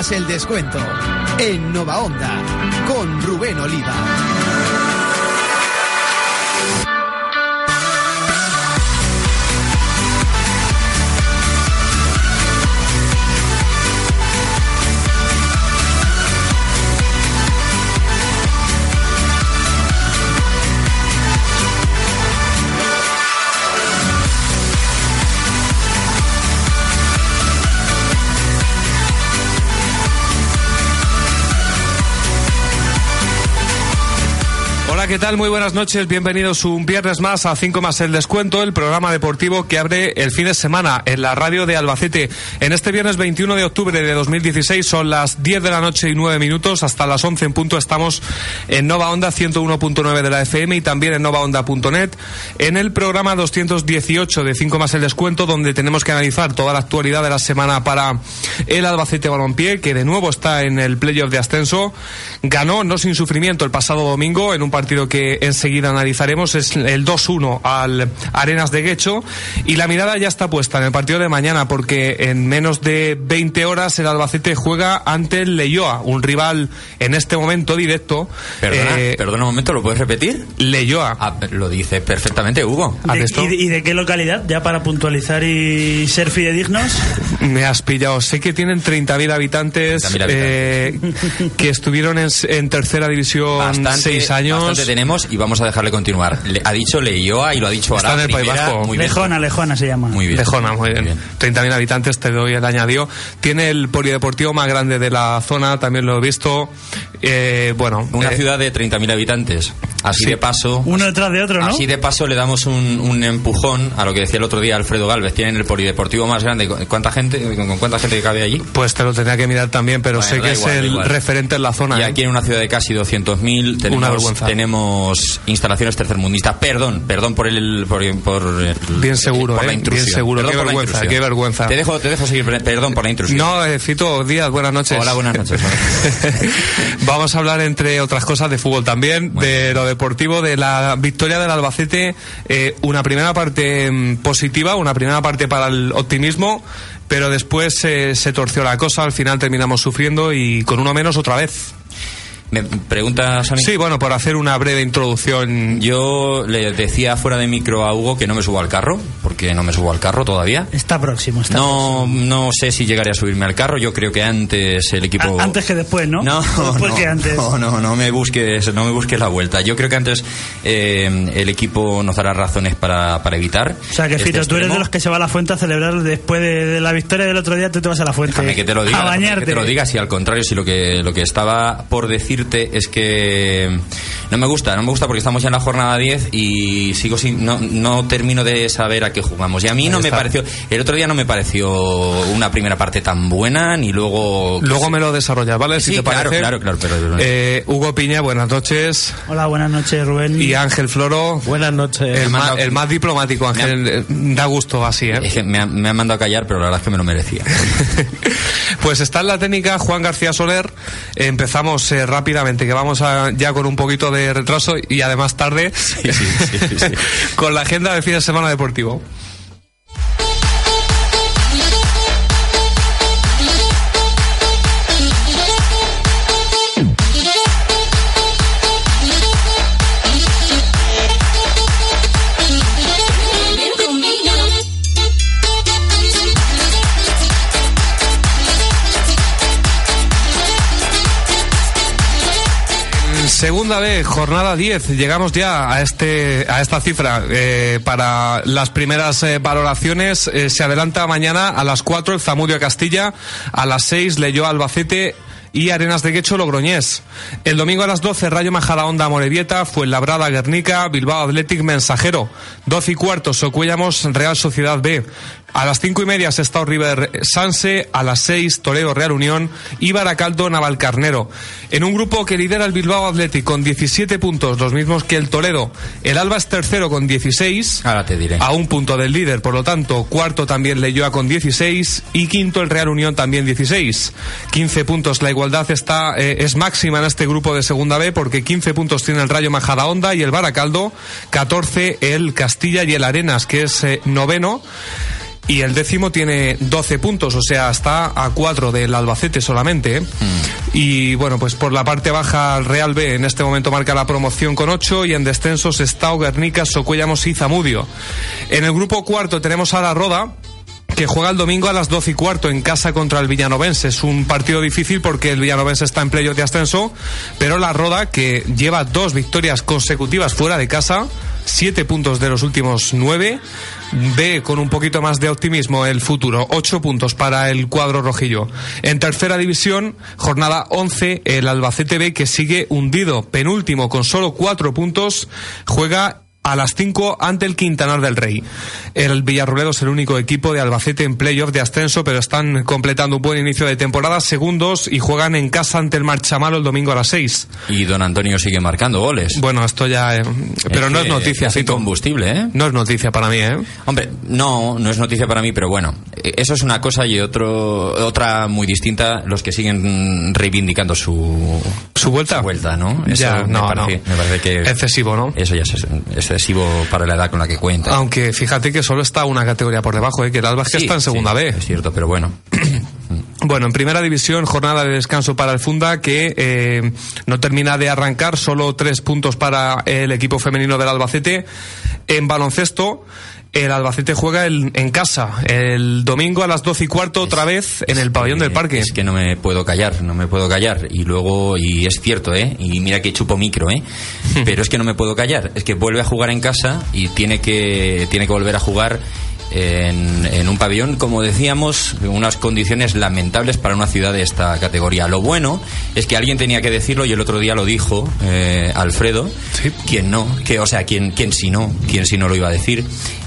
Más el descuento en Nova Onda con Rubén Oliva. ¿Qué tal? Muy buenas noches. Bienvenidos un viernes más a 5 más el descuento, el programa deportivo que abre el fin de semana en la radio de Albacete. En este viernes 21 de octubre de 2016 son las 10 de la noche y 9 minutos. Hasta las 11 en punto estamos en Nova Onda 101.9 de la FM y también en novaonda.net en el programa 218 de 5 más el descuento donde tenemos que analizar toda la actualidad de la semana para el Albacete Balompié que de nuevo está en el playoff de ascenso. Ganó no sin sufrimiento el pasado domingo en un partido que enseguida analizaremos es el 2-1 al Arenas de Guecho y la mirada ya está puesta en el partido de mañana porque en menos de 20 horas el Albacete juega ante el Leyoa, un rival en este momento directo. Perdona, Eh, perdona un momento, ¿lo puedes repetir? Leyoa. Ah, lo dice perfectamente Hugo. ¿Has ¿De- y, de, y de qué localidad? Ya para puntualizar y ser fidedignos. Me has pillado. Sé que tienen 30.000 habitantes, 30.000 eh, que estuvieron en, en tercera división Bastante, seis años. Tenemos y vamos a dejarle continuar. Le- ha dicho Leioa y lo ha dicho Está ahora. en el País primera, Vasco. Muy bien. Lejona, lejona se llama. Muy bien. Lejona, muy bien. 30.000 habitantes, te doy el añadido. Tiene el polideportivo más grande de la zona, también lo he visto. Eh, bueno, Una eh, ciudad de 30.000 habitantes. Así Sí. de paso. Uno detrás de otro, ¿no? Así de paso le damos un, un empujón a lo que decía el otro día Alfredo Galvez. Tienen el polideportivo más grande. ¿Cuánta gente, con, con cuánta gente cabe allí? Pues te lo tendría que mirar también, pero Bueno, sé que igual, es el igual. referente en la zona. Y ¿eh? aquí en una ciudad de casi 200.000 Una tenemos, vergüenza. tenemos instalaciones tercermundistas. Perdón, perdón por el... Por, por el- Bien seguro, por la ¿eh? intrusión. Bien seguro. Perdón Qué vergüenza, qué vergüenza. Te dejo, te dejo seguir, perdón por la intrusión. No, eh, Fito, buenas noches. Hola, buenas noches. Vamos a hablar, entre otras cosas, de fútbol también, de lo deportivo, de la victoria del Albacete. eh, una primera parte mm, positiva, una primera parte para el optimismo, pero después eh, se torció la cosa, al final terminamos sufriendo y con uno menos otra vez. ¿Me preguntas a mí? Sí, bueno, por hacer una breve introducción. Yo le decía fuera de micro a Hugo que no me subo al carro, porque no me subo al carro todavía. Está próximo, está No, no sé si llegaré a subirme al carro. Yo creo que antes el equipo. A- antes que después, ¿no? No, Después no, que antes. no, no, no me busques, no me busques la vuelta. Yo creo que antes eh, el equipo nos dará razones para, para evitar. O sea que este Fito, tú eres extremo. de los que se va a la fuente a celebrar después de, de la victoria del otro día, tú te vas a la fuente. Déjame que te lo diga, A bañarte. que te lo diga, si al contrario, si lo que, lo que estaba por decirte es que no me gusta, no me gusta porque estamos ya en la jornada 10 y sigo sin, no, no termino de saber a qué jugamos. Y a mí no me pareció, el otro día no me pareció una primera parte tan buena, ni luego... Luego me lo desarrollas, ¿vale? Si Sí, te claro, parece. claro, claro, pero- Eh, Hugo Piña, buenas noches. Hola, buenas noches, Rubén. Y Ángel Floro. Buenas noches. El, ha más, el más diplomático, Ángel. eh, Da gusto así, ¿eh? Es que me, ha- me han mandado a callar, pero la verdad es que me lo merecía. Pues está en la técnica Juan García Soler. Empezamos eh, rápidamente, que vamos a- ya con un poquito de retraso y además tarde sí, sí, sí. con la agenda de fin de semana deportivo. Segunda vez, jornada 10. Llegamos ya a este a esta cifra eh, para las primeras eh, valoraciones. Eh, se adelanta mañana a las 4 el Zamudio Castilla, a las 6 leyó Albacete y Arenas de Guecho Logroñés. El domingo a las 12 Rayo Majadahonda Morevieta, Fuenlabrada Guernica, Bilbao Athletic Mensajero. 12 y cuarto Socuellamos Real Sociedad B. A las cinco y media Sestao River Sanse, a las seis Toledo Real Unión y Baracaldo Navalcarnero. En un grupo que lidera el Bilbao Athletic con 17 puntos, los mismos que el Toledo. El Alba es tercero con 16. Ahora te diré. A un punto del líder, por lo tanto, cuarto también Leyoa con 16 y quinto el Real Unión también 16. 15 puntos, la igualdad está eh, es máxima en este grupo de segunda B porque 15 puntos tiene el Rayo Majadahonda y el Baracaldo, 14 el Castilla y el Arenas, que es eh, noveno. Y el décimo tiene 12 puntos, o sea, está a 4 del Albacete solamente. ¿eh? Y bueno, pues por la parte baja, el Real B en este momento marca la promoción con 8 y en descensos está Guernica, Socuellamos y Zamudio. En el grupo cuarto tenemos a la Roda, que juega el domingo a las 12 y cuarto en casa contra el Villanovense. Es un partido difícil porque el Villanovense está en playoff de ascenso, pero la Roda, que lleva dos victorias consecutivas fuera de casa, siete puntos de los últimos nueve, ve con un poquito más de optimismo el futuro. Ocho puntos para el cuadro rojillo. En tercera división, jornada 11, el Albacete B que sigue hundido, penúltimo con solo cuatro puntos, juega a las 5 ante el Quintanar del Rey. El Villarrobledo es el único equipo de Albacete en playoff de ascenso, pero están completando un buen inicio de temporada, segundos, y juegan en casa ante el Marchamalo el domingo a las 6. Y don Antonio sigue marcando goles. Bueno, esto ya... eh, pero no es noticia, Fito. combustible, ¿eh? No es noticia para mí, ¿eh? Hombre, no, no es noticia para mí, pero bueno, eh, eso es una cosa y otro, otra muy distinta, los que siguen reivindicando su, ¿Su vuelta? su vuelta, ¿no? Eso Ya, me no, parece, no. me parece que Excesivo, ¿no? eso ya es excesivo para la edad con la que cuenta. Aunque fíjate que solo está una categoría por debajo, ¿eh? que el Alba es que Sí, está en segunda sí, B. Es cierto, pero bueno. Bueno, en primera división, jornada de descanso para el Funda, que eh, no termina de arrancar, solo tres puntos para el equipo femenino del Albacete. En baloncesto, el Albacete juega el- en casa, el domingo a las doce y cuarto, otra vez en el pabellón del parque. Es que no me puedo callar, no me puedo callar. Y luego, y es cierto, ¿eh? Y mira que chupo micro, ¿eh? Pero es que no me puedo callar. Es que vuelve a jugar en casa y tiene que, tiene que volver a jugar en, en un pabellón, como decíamos, unas condiciones lamentables para una ciudad de esta categoría. Lo bueno es que alguien tenía que decirlo y el otro día lo dijo eh, Alfredo. Sí. ¿Quién no? Que, o sea, ¿quién, quién si no? ¿Quién si no lo iba a decir?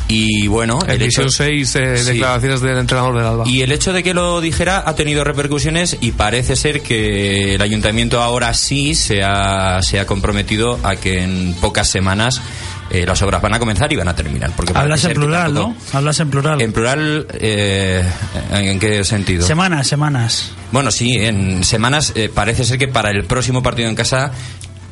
Y bueno, En el hecho- 6, eh, Sí. declaraciones del entrenador del Alba. y el hecho de que lo dijera ha tenido repercusiones y parece ser que el ayuntamiento ahora sí se ha, se ha comprometido a que en pocas semanas eh, las obras van a comenzar y van a terminar. Porque Hablas en plural, tampoco- ¿no? Hablas en plural. En plural, eh, ¿en qué sentido? Semanas, semanas. Bueno, sí, en semanas eh, parece ser que para el próximo partido en casa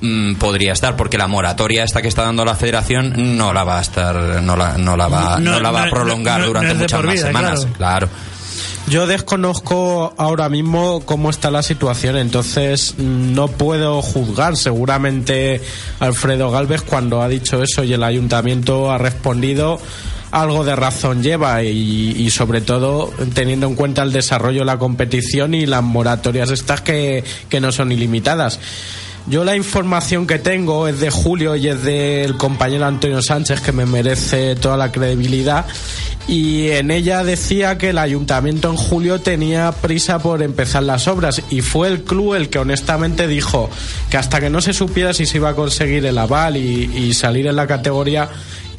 mm, podría estar, porque la moratoria esta que está dando la federación no la va a estar, no la, no la va, No- no la va no- a prolongar durante muchas más vida, semanas. claro. claro. Yo desconozco ahora mismo cómo está la situación, entonces mm, no puedo juzgar. Seguramente Alfredo Galvez cuando ha dicho eso y el ayuntamiento ha respondido algo de razón lleva y, sobre todo teniendo en cuenta el desarrollo de la competición y las moratorias estas que, que no son ilimitadas. Yo la información que tengo es de Julio y es del compañero Antonio Sánchez que me merece toda la credibilidad. Y en ella decía que el ayuntamiento en julio tenía prisa por empezar las obras y fue el club el que honestamente dijo que hasta que no se supiera si se iba a conseguir el aval y, y salir en la categoría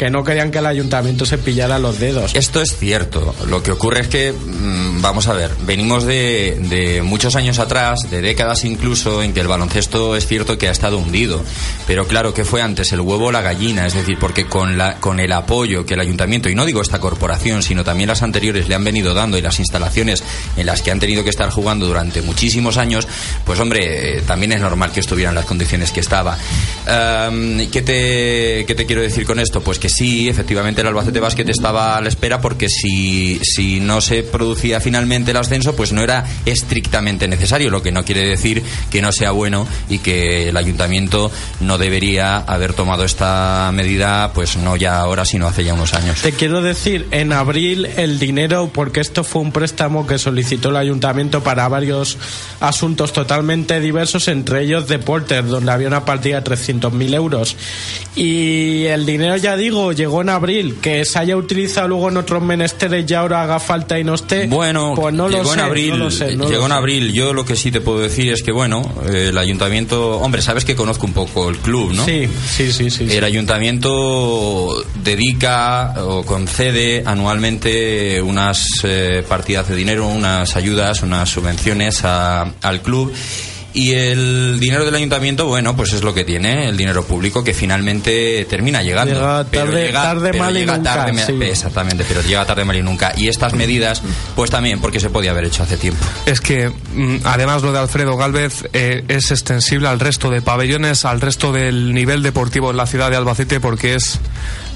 que no querían que el ayuntamiento se pillara los dedos. Esto es cierto. Lo que ocurre es que, mm, vamos a ver, venimos de, muchos años atrás, de décadas incluso, en que el baloncesto es cierto que ha estado hundido. Pero claro, que fue antes el huevo o la gallina? Es decir, porque con, la, con el apoyo que el ayuntamiento, y no digo esta corporación, sino también las anteriores le han venido dando y las instalaciones en las que han tenido que estar jugando durante muchísimos años, pues hombre, eh, también es normal que estuvieran las condiciones que estaba. ¿qué, te, ¿Qué te quiero decir con esto? Pues que sí, efectivamente el Albacete Basket estaba a la espera porque si, si no se producía finalmente el ascenso, pues no era estrictamente necesario, lo que no quiere decir que no sea bueno y que el ayuntamiento no debería haber tomado esta medida, pues no ya ahora, sino hace ya unos años. Te quiero decir, en abril el dinero, porque esto fue un préstamo que solicitó el ayuntamiento para varios asuntos totalmente diversos, entre ellos deportes, donde había una partida de 300.000 euros. Y el dinero, ya digo, llegó en abril, que se haya utilizado luego en otros menesteres y ahora haga falta y no esté. Bueno, pues no llegó lo en sé, abril. no lo sé, no llegó en sé. abril. Yo lo que sí te puedo decir es que, bueno, eh, el ayuntamiento. Hombre, sabes que conozco un poco el club, ¿no? Sí, sí, sí, sí. sí. El ayuntamiento dedica o concede anualmente unas eh, partidas de dinero, unas ayudas, unas subvenciones a- al club. Y el dinero del ayuntamiento, bueno, pues es lo que tiene, el dinero público que finalmente termina llegando. Llega Pero tarde- tarde, pero mal y llega nunca, tarde, sí. Exactamente, pero llega tarde mal y nunca. Y estas medidas, pues también, porque se podía haber hecho hace tiempo. Es que mm, además lo de Alfredo Galvez eh, es extensible al resto de pabellones, al resto del nivel deportivo en la ciudad de Albacete porque es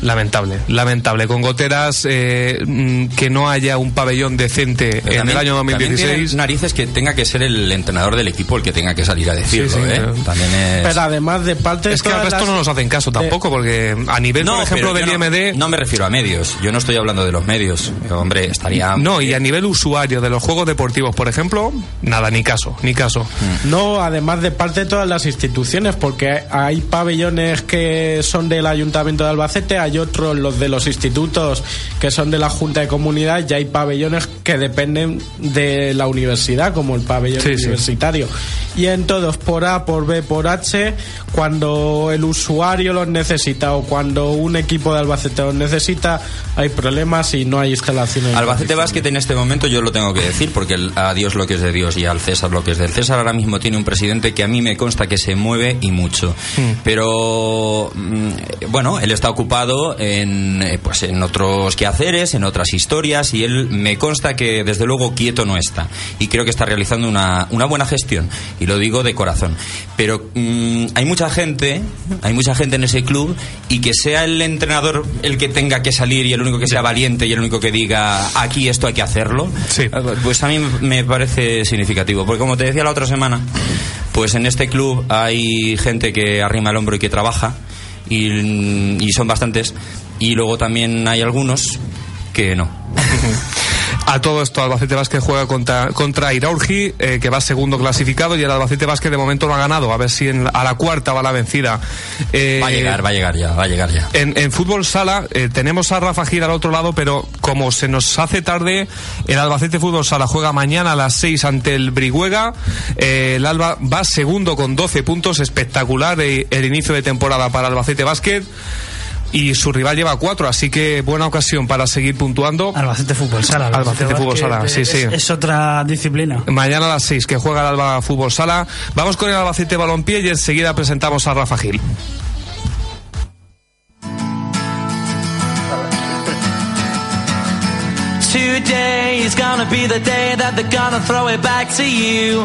lamentable, lamentable. Con goteras, eh, mm, que no haya un pabellón decente Pero en también- el año también 2016. tiene narices que tenga que ser el entrenador del equipo el que tenga que salir a decirlo, Sí, sí, ¿eh? pero- También es... Pero además de parte de Es que al resto las- no nos hacen caso tampoco, porque a nivel, por ejemplo, del no- IMD. No, me refiero a medios. Yo no estoy hablando de los medios. Hombre, estaría. No, y a nivel usuario de los juegos deportivos, por ejemplo, nada, ni caso, ni caso. No, además de parte de todas las instituciones, porque hay pabellones que son del Ayuntamiento de Albacete, hay otros, los de los institutos, que son de la Junta de Comunidad, y hay pabellones que dependen de la universidad, como el pabellón Sí, sí. Y en todos, por A, por B, por H, cuando el usuario los necesita o cuando un equipo de Albacete los necesita, hay problemas y no hay instalaciones. Albacete Basket en este momento yo lo tengo que decir porque el- a Dios lo que es de Dios y al César lo que es del César ahora mismo tiene un presidente que a mí me consta que se mueve y mucho. Pero mm, bueno, él está ocupado en eh, pues en otros quehaceres, en otras historias y él me consta que desde luego quieto no está y creo que está realizando una, una buena gestión y lo digo de corazón. Pero mm, hay mucha gente, hay mucha gente en ese club y que sea el entrenador el que tenga que salir y el único que sea valiente y el único que diga aquí esto hay que hacerlo, Sí. eh, pues a mí me parece significativo. Porque como te decía la otra semana, pues en este club hay gente que arrima el hombro y que trabaja y, y son bastantes y luego también hay algunos que no. A todo esto, Albacete Vázquez juega contra, contra Iraurgi, eh, que va segundo clasificado, y el Albacete Vázquez de momento no ha ganado. A ver si en- a la cuarta va la vencida. Eh, Va a llegar, va a llegar ya, va a llegar ya. En, en fútbol sala eh, tenemos a Rafa Gil al otro lado, pero como se nos hace tarde, el Albacete Fútbol Sala juega mañana a las 6 ante el Briguega. Eh, el Alba va segundo con 12 puntos, espectacular el inicio de temporada para Albacete Básquet. Y su rival lleva cuatro, así que buena ocasión para seguir puntuando. Albacete Fútbol Sala. Albacete Fútbol Sala, sí, es- sí. Es otra disciplina. Mañana a las 6 que juega el Alba Fútbol Sala. Vamos con el Albacete Balompié y enseguida presentamos a Rafa Gil. Today is gonna be the day that they're gonna throw it back to you.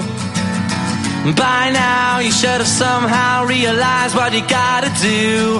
By now, you should have somehow realized what you gotta do.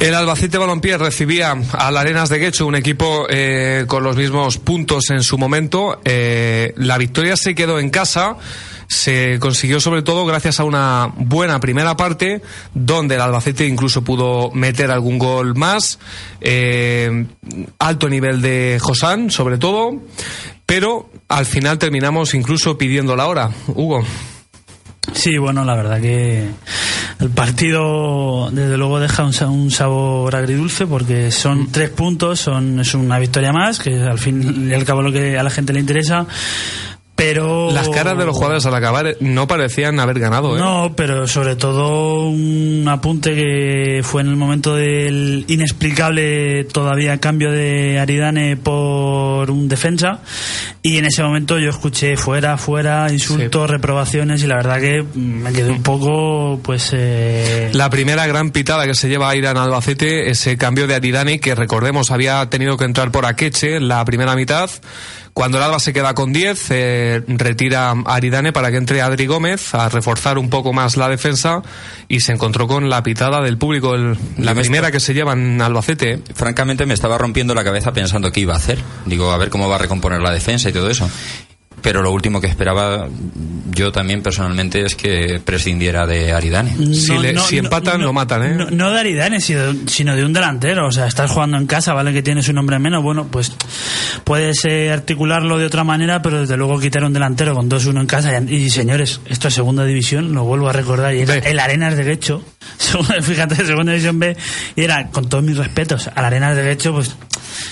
El Albacete Balompié recibía al Arenas de Guecho, un equipo eh, con los mismos puntos en su momento. Eh, la victoria se quedó en casa. Se consiguió sobre todo gracias a una buena primera parte, donde el Albacete incluso pudo meter algún gol más. Eh, alto nivel de Josán, sobre todo. Pero al final terminamos incluso pidiendo la hora. Hugo. Sí, bueno, la verdad que el partido desde luego deja un, sa- un sabor agridulce porque son tres puntos, son es una victoria más, que al fin y al cabo lo que a la gente le interesa. Pero Las caras de los jugadores al acabar no parecían haber ganado. ¿eh? No, pero sobre todo un apunte que fue en el momento del inexplicable todavía cambio de Aridane por un defensa y en ese momento yo escuché fuera, fuera, insultos, reprobaciones y la verdad que me quedé un poco pues eh, La primera gran pitada que se lleva a Irán Albacete, ese cambio de Aridane que recordemos había tenido que entrar por Akeche en la primera mitad. Cuando el Alba se queda con 10, eh, retira a Aridane para que entre Adri Gómez a reforzar un poco más la defensa y se encontró con la pitada del público, el- la primera que se lleva en Albacete. Francamente me estaba rompiendo la cabeza pensando qué iba a hacer. Digo, a ver cómo va a recomponer la defensa y todo eso. Pero lo último que esperaba yo también personalmente es que prescindiera de Aridane. Si le- si empatan, lo matan, ¿eh? No, no de Aridane, sino de, sino de un delantero. O sea, estás jugando en casa, ¿vale? Que tienes un hombre menos. Bueno, pues puedes eh, articularlo de otra manera, pero desde luego quitar un delantero con 2-1 en casa. Y, y, señores, esto es segunda división, lo vuelvo a recordar. Y era el Arenas de Guecho. Segunda- Fíjate, segunda división B. Y era, con todos mis respetos, al Arenas de Guecho, pues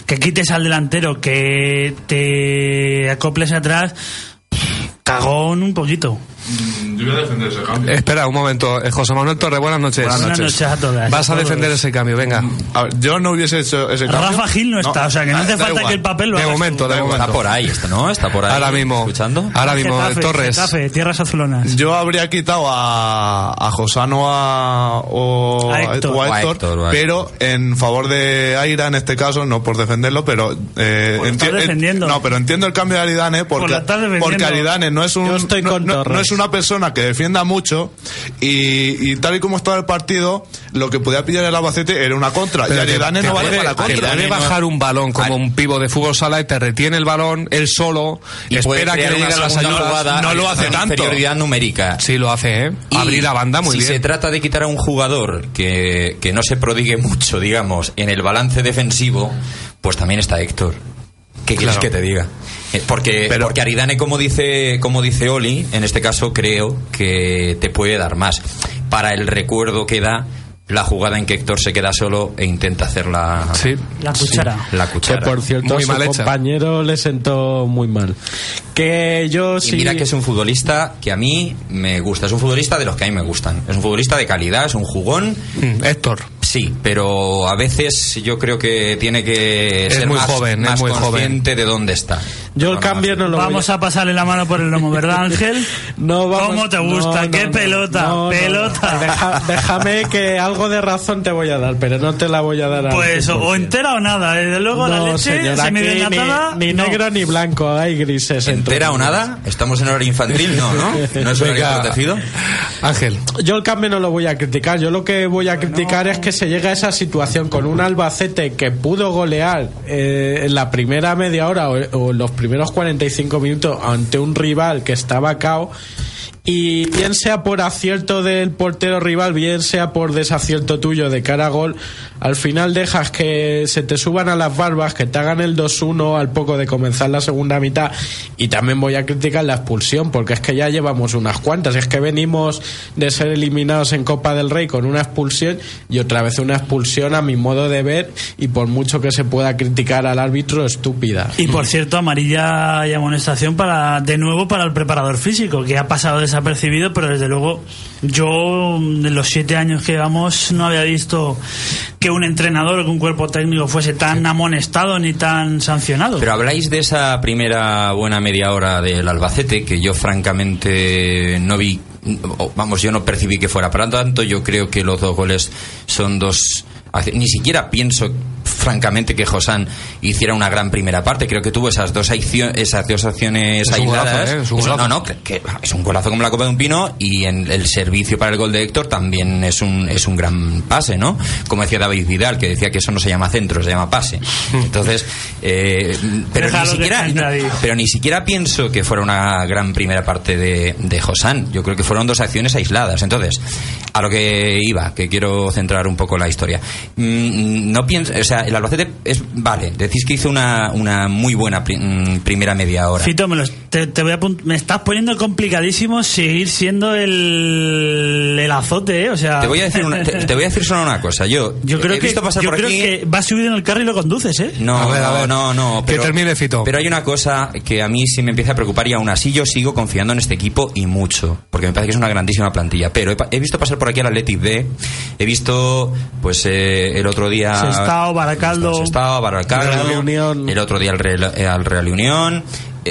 que quites al delantero, que te acoples atrás. Cagón un poquito. Yo voy a defender ese cambio. Espera un momento, eh, José Manuel Torre, buenas noches. Buenas Buenas noches a todas. Vas a defender ese cambio, venga. A ver, yo no hubiese hecho ese cambio. Rafa Gil no está, o sea que no da- hace da falta igual. que el papel lo De momento, de momento. Está por ahí, está, ¿no? Está por ahí. Ahora mismo. ¿Escuchando? Ahora mismo, Getafe, Torres. Getafe, tierras azulonas. Yo habría quitado a, a Josano a, o, A Héctor. o a O a Héctor, Héctor, o a pero en favor de Aira en este caso, no por defenderlo, pero eh, Pues enti- eh, defendiendo. no, pero entiendo el cambio de Aridane porque, Aridane no es un Yo estoy con no- Torres. no es una persona que defienda mucho y, y tal y como estaba el partido, lo que podía pillar el Albacete era una contra y Pero te- Aridane no vale para contra. no- bajar un balón como un pivo de fútbol sala y te retiene el balón él solo, Y espera que le lleguen las segunda ayudas. jugada no lo hace tanto. Inferioridad numérica. Sí, lo hace, ¿eh? Y Abrir la banda muy si bien. se trata de quitar a un jugador que, que no se prodigue mucho, digamos, en el balance defensivo, pues también está Héctor. ¿Qué quieres Claro. que te diga? Eh, Porque, Pero- porque Aridane, como dice, como dice Oli, en este caso creo que te puede dar más. Para el recuerdo que da la jugada en que Héctor se queda solo e intenta hacer la, Sí. La cuchara. la Que cuchara. por cierto, Muy su mal hecha. compañero le sentó muy mal. Que yo Y sí. mira que es un futbolista que a mí me gusta. Es un futbolista de los que a mí me gustan. Es un futbolista de calidad, es un jugón. Mm, Héctor. Sí, pero a veces yo creo que tiene que Es ser muy más, joven, es muy consciente de dónde está. Yo el cambio no lo voy Vamos a pasarle la mano por el lomo, ¿verdad, Ángel? No, vamos- ¿Cómo te gusta? no, ¡Qué no, pelota! no, ¡Pelota! no. Deja- déjame que algo de razón te voy a dar, pero no te la voy a dar al Pues o, 100%. o entera o nada. Desde luego la leche señor, aquí semidesnatada, ni, ni no. negro ni blanco, hay grises. ¿Entera o nada? ¿Estamos en horario infantil? No, ¿no? ¿No es horario protegido? Ángel. Yo el cambio no lo voy a criticar. Yo lo que voy a criticar es que se llega a esa situación con un Albacete que pudo golear eh, en la primera media hora o, o en los primeros 45 minutos ante un rival que estaba cao. Y bien sea por acierto del portero rival, bien sea por desacierto tuyo de cara a gol, al final dejas que se te suban a las barbas, que te hagan el 2-1 al poco de comenzar la segunda mitad. Y también voy a criticar la expulsión, porque es que ya llevamos unas cuantas. Es que venimos de ser eliminados en Copa del Rey con una expulsión y otra vez una expulsión a mi modo de ver y por mucho que se pueda criticar al árbitro, estúpida. Y por cierto, amarilla y amonestación para de nuevo para el preparador físico, que ha pasado desapercibido, pero desde luego yo en los siete años que llevamos no había visto que un entrenador o que un cuerpo técnico fuese tan amonestado ni tan sancionado. Pero habláis de esa primera buena media hora del Albacete, que yo francamente no vi, vamos, yo no percibí que fuera para tanto, yo creo que los dos goles son dos... Ni siquiera pienso francamente que Josán hiciera una gran primera parte creo que tuvo esas dos accio- esas dos acciones Es un golazo, aisladas ¿eh? Es un Eso- golazo. no no que, que es un golazo como la copa de un pino y en el servicio para el gol de Héctor también es un es un gran pase no como decía David Vidal que decía que eso no se llama centro se llama pase entonces eh, pero ni siquiera pero ni siquiera pienso que fuera una gran primera parte de, de Josán. Yo creo que fueron dos acciones aisladas. Entonces, a lo que iba, que quiero centrar un poco la historia. Mm, no pienso, o sea, el Albacete es, vale, decís que hizo una, una muy buena mm, primera media hora. Fito, me, los- te, te voy a me estás poniendo complicadísimo seguir siendo el, el azote, ¿eh? O sea, Te voy a decir una- te, te voy a decir solo una cosa. Yo, yo creo he que, visto pasar yo por creo aquí. que vas subido en el carro y lo conduces, ¿eh? No, A ver, a no, ver. no, no. Que termine, Fito. Pero hay una cosa que a mí sí me empieza a preocupar y aún así yo sigo confiando en este equipo y mucho, porque me parece que es una grandísima plantilla. Pero he visto pasar por aquí al Athletic B, he visto, pues eh, el otro día... Sestao, Baracaldo. Sestao, Baracaldo, Real Unión. el otro día al Real, eh, al Real Unión.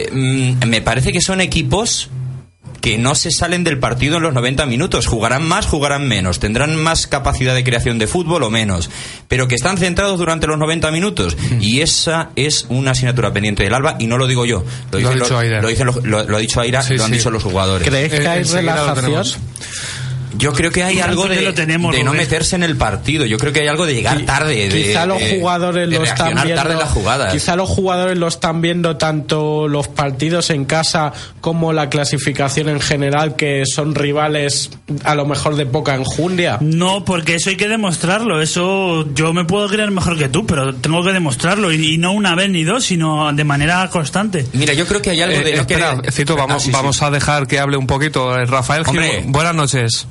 Eh, mm, me parece que son equipos que no se salen del partido en los 90 minutos. Jugarán más, jugarán menos. Tendrán más capacidad de creación de fútbol o menos. Pero que están centrados durante los 90 minutos. Y esa es una asignatura pendiente del Alba y no lo digo yo. Lo, Lo ha dicen dicho los- Aira. lo lo- lo ha dicho Aira Sí, lo han sí. dicho los jugadores. ¿Crees que Eh, hay relajación? Yo creo que hay algo de, lo tenemos, de no meterse en el partido. Yo creo que hay algo de llegar tarde. De, Quizá los jugadores de lo están viendo. tarde las jugadas. Quizá los jugadores lo están viendo tanto los partidos en casa como la clasificación en general, que son rivales a lo mejor de poca enjundia. No, porque eso hay que demostrarlo. Eso yo me puedo creer mejor que tú, pero tengo que demostrarlo. Y, y no una vez ni dos, sino de manera constante. Mira, yo creo que hay algo Eh, de no espera, querer- Cito, vamos, Ah, sí, sí. vamos a dejar que hable un poquito eh, Rafael Gil. Buenas noches.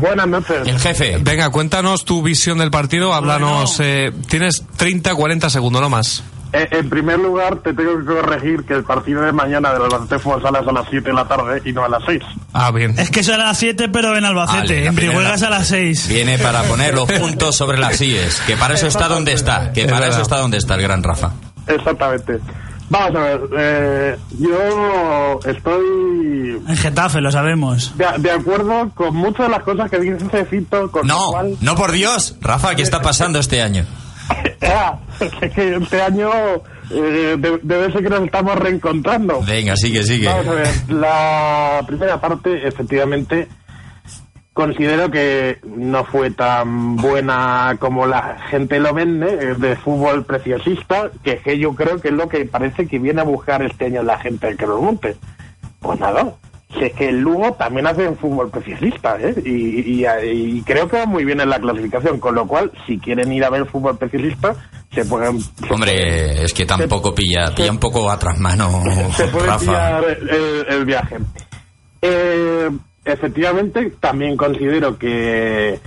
Buenas noches. El jefe. Venga, cuéntanos tu visión del partido. Háblanos. eh, tienes 30, 40 segundos, no más. Eh, en primer lugar, te tengo que corregir que el partido de mañana del Albacete Fútbol Sala es a las 7 de la tarde y no a las 6. Ah, bien. Es que eso a las 7, pero en Albacete. Vale, en Brihuegas a las 6. Viene para poner los puntos sobre las sillas. Que para eso está donde está. Que Es para eso está donde está el gran Rafa. Exactamente. Vamos a ver, eh, yo estoy En Getafe, lo sabemos. de, de acuerdo con muchas de las cosas que dice Fito, con lo No, cual... no por Dios. Rafa, ¿qué está pasando este año? Ah, es que este año eh, de- debe ser que nos estamos reencontrando. Venga, sigue, sigue. Vamos a ver, la primera parte, efectivamente, considero que no fue tan buena como la gente lo vende, de fútbol preciosista, que, es que yo creo que es lo que parece que viene a buscar este año la gente que lo monte. Pues nada, si es que el Lugo también hace fútbol preciosista, ¿eh? Y, y- y creo que va muy bien en la clasificación, con lo cual, si quieren ir a ver fútbol preciosista, se pueden... Hombre, es que tampoco pilla, pilla un poco a trasmano, se puede Rafa. pillar el, el viaje. Eh, efectivamente, también considero que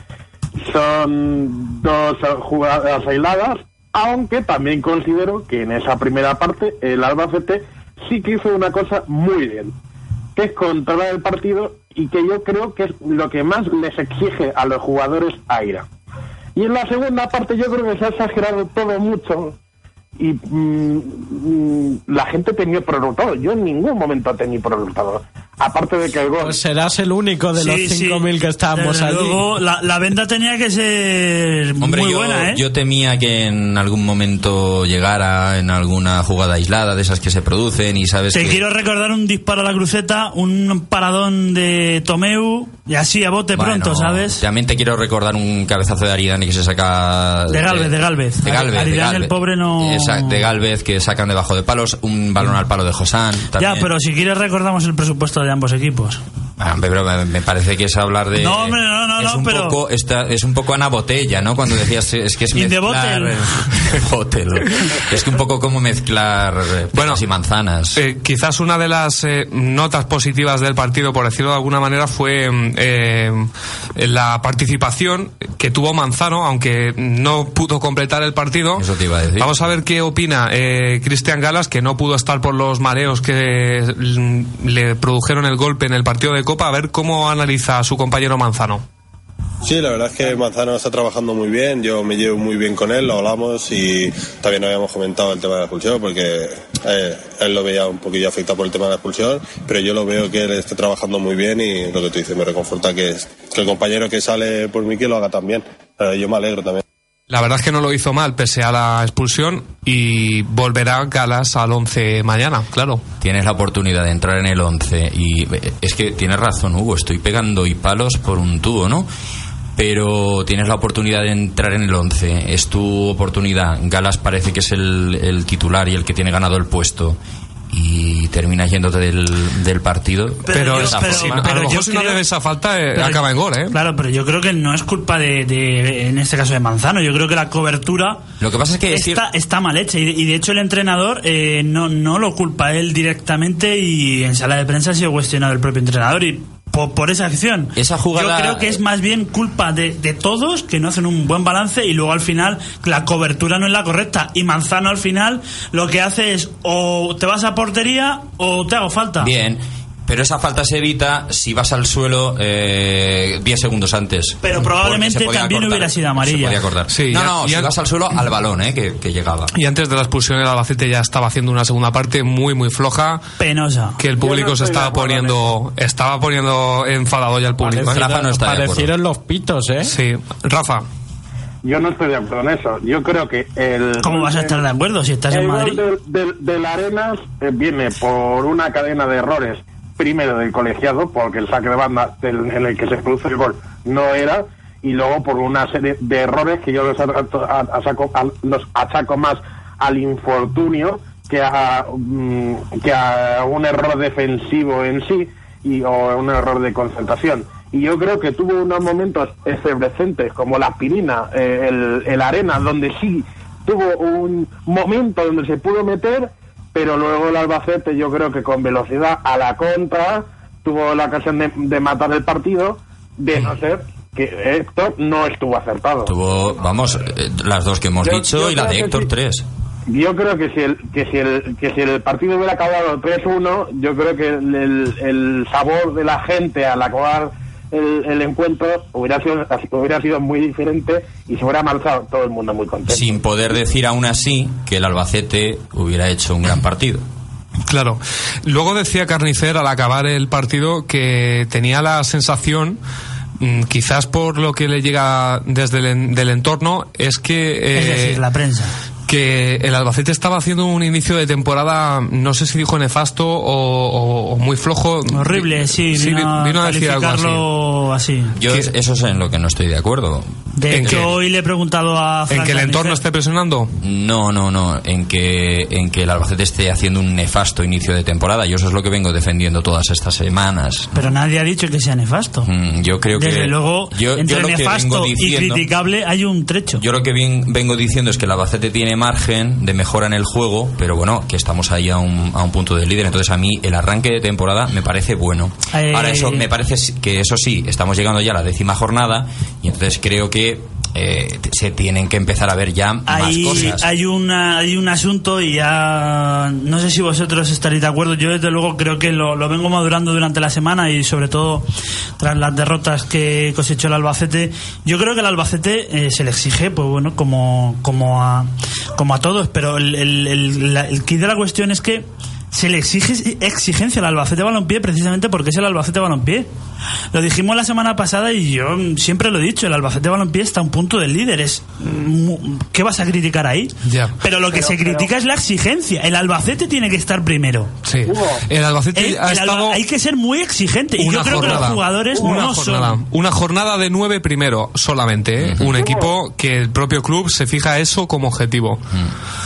son dos jugadas aisladas, aunque también considero que en esa primera parte el Albacete sí que hizo una cosa muy bien, que es controlar el partido y que yo creo que es lo que más les exige a los jugadores Aira. Y en la segunda parte yo creo que se ha exagerado todo mucho y mm, mm, la gente tenía prorrotado. Yo en ningún momento tenía prorrotado. Aparte de que el gol... Pues serás el único de los Sí, sí. 5.000 que estábamos Desde allí. luego, la, la venta tenía que ser Hombre, muy yo, buena, ¿eh? yo temía que en algún momento llegara en alguna jugada aislada de esas que se producen y sabes Te que... quiero recordar un disparo a la cruceta, un paradón de Tomeu, y así a bote Bueno, pronto, ¿sabes? También te quiero recordar un cabezazo de Aridane que se saca... De Galvez, de Galvez. De Galvez, de Aridane, Galvez. el pobre, no- De Galvez que sacan debajo de palos, un balón al palo de Josán. Ya, pero si quieres recordamos el presupuesto de ambos equipos. Ah, pero me, parece que es hablar de... No, hombre, no, no, es no, un pero- Poco, está- es un poco Ana Botella, ¿no? Cuando decías, es que es mezclar... bottle. Bottle. Es que un poco como mezclar eh, peras y manzanas. Eh, quizás una de las eh, notas positivas del partido, por decirlo de alguna manera, fue mm, eh, la participación que tuvo Manzano, aunque no pudo completar el partido. Eso te iba a decir. Vamos a ver qué opina eh, Cristian Galas, que no pudo estar por los mareos que mm, le produjeron el golpe en el partido de Copa, a ver cómo analiza a su compañero Manzano. Sí, la verdad es que Manzano está trabajando muy bien, yo me llevo muy bien con él, lo hablamos y también habíamos comentado el tema de la expulsión porque eh, él lo veía un poquillo afectado por el tema de la expulsión, pero yo lo veo que él está trabajando muy bien y lo que tú dices me reconforta que, que el compañero que sale por mí que lo haga también. Eh, yo me alegro también. La verdad es que no lo hizo mal pese a la expulsión y volverá Galas al 11 mañana, claro. Tienes la oportunidad de entrar en el 11 y eh, es que tienes razón, Hugo, estoy pegando y palos por un tubo, ¿no? Pero tienes la oportunidad de entrar en el 11, es tu oportunidad. Galas parece que es el, el titular y el que tiene ganado el puesto y terminas yéndote del, del partido. Pero, yo- es- pero- si- a pero lo yo mejor si no creo- debe esa falta, eh, Pero- acaba en gol, ¿eh? Claro, pero yo creo que no es culpa de, de- en este caso de Manzano. Yo creo que la cobertura Lo que pasa es que es está, está mal hecha y, de- y de hecho el entrenador eh, no, no lo culpa él directamente y en sala de prensa ha sido cuestionado el propio entrenador y por, por esa acción. Esa jugada- Yo creo que es más bien culpa de, de todos que no hacen un buen balance y luego al final la cobertura no es la correcta y Manzano al final lo que hace es o te vas a portería o te hago falta. Bien, pero esa falta se evita si vas al suelo eh, 10 segundos antes. Pero probablemente también cortar. hubiera sido Se amarilla. podía cortar. Sí, no, no, y si vas al suelo, al balón, eh, que, que llegaba. Y antes de la expulsión el Albacete ya estaba haciendo una segunda parte muy muy floja Penosa. que el público se estaba poniendo estaba poniendo enfadado ya el público. ¿eh? Rafa no está. Parecieron los pitos, ¿eh? Sí, Rafa. Yo no estoy de acuerdo en eso. Yo creo que el. ¿Cómo vas a estar de acuerdo si estás en El Madrid? del del- del Arenas eh, viene por una cadena de errores. Primero del colegiado, porque el saque de banda en el que se produce el gol no era. Y luego por una serie de errores que yo los, a- a- achaco, a- los achaco más al infortunio que a, mm, que a un error defensivo en sí y, o un error de concentración. Y yo creo que tuvo unos momentos efervescentes como la aspirina, eh, el, el arena, donde sí tuvo un momento donde se pudo meter, pero luego el Albacete yo creo que con velocidad a la contra tuvo la ocasión de, de matar el partido, de no ser que Héctor no estuvo acertado. Tuvo, vamos, eh, las dos que hemos Yo- dicho yo y la de Héctor sí. 3. Yo creo que si el, que si el, que si el partido hubiera acabado 3-1, yo creo que el, el- el sabor de la gente al acabar el, el encuentro hubiera sido, hubiera sido muy diferente y se hubiera marchado todo el mundo muy contento. Sin poder decir aún así que el Albacete hubiera hecho un gran partido. Claro. Luego decía Carnicer al acabar el partido que tenía la sensación mm, quizás por lo que le llega desde el en- del entorno es que Es eh, decir, la prensa. Que el Albacete estaba haciendo un inicio de temporada, no sé si dijo nefasto o, o- o muy flojo. Horrible, sí, Sí, vino, vi- vino a decir algo así. Yo es- eso es en lo que no estoy de acuerdo. De ¿En hecho, qué? hoy le he preguntado a ¿En Fran que el entorno esté presionando? No, no, no, en que, en que el Albacete esté haciendo un nefasto inicio de temporada. Yo eso es lo que vengo defendiendo todas estas semanas. Pero nadie ha dicho que sea nefasto. Mm, Yo creo que... Desde luego, yo, yo entre lo que nefasto vengo y diciendo- criticable hay un trecho. Yo lo que bien, vengo diciendo es que el Albacete tiene margen de mejora en el juego, pero bueno, que estamos ahí a un, a un punto del líder. Entonces a mí el arranque de temporada me parece bueno. Eh, Ahora eso me parece que eso sí, estamos llegando ya a la décima jornada y entonces creo que eh, se tienen que empezar a ver ya más hay, cosas. hay, una, hay un asunto y ya no sé si vosotros estaréis de acuerdo. Yo desde luego creo que lo, lo vengo madurando durante la semana y sobre todo tras las derrotas que cosechó el Albacete. Yo creo que el Albacete eh, se le exige, pues bueno, como, como, a, como a todos, pero el, el, el, la- el kit de la cuestión es que se le exige exigencia al Albacete Balompié precisamente porque es el Albacete Balompié. Lo dijimos la semana pasada y yo siempre lo he dicho, el Albacete Balompié está a un punto del líder. Es, mm, ¿Qué vas a criticar ahí? Ya. Pero lo que se critica es la exigencia. El Albacete tiene que estar primero. Sí. El Albacete El- ha el Alba- estado hay que ser muy exigente. Y yo creo que los jugadores una no jornada, son. una jornada de nueve primero solamente, ¿eh? un equipo que el propio club se fija eso como objetivo.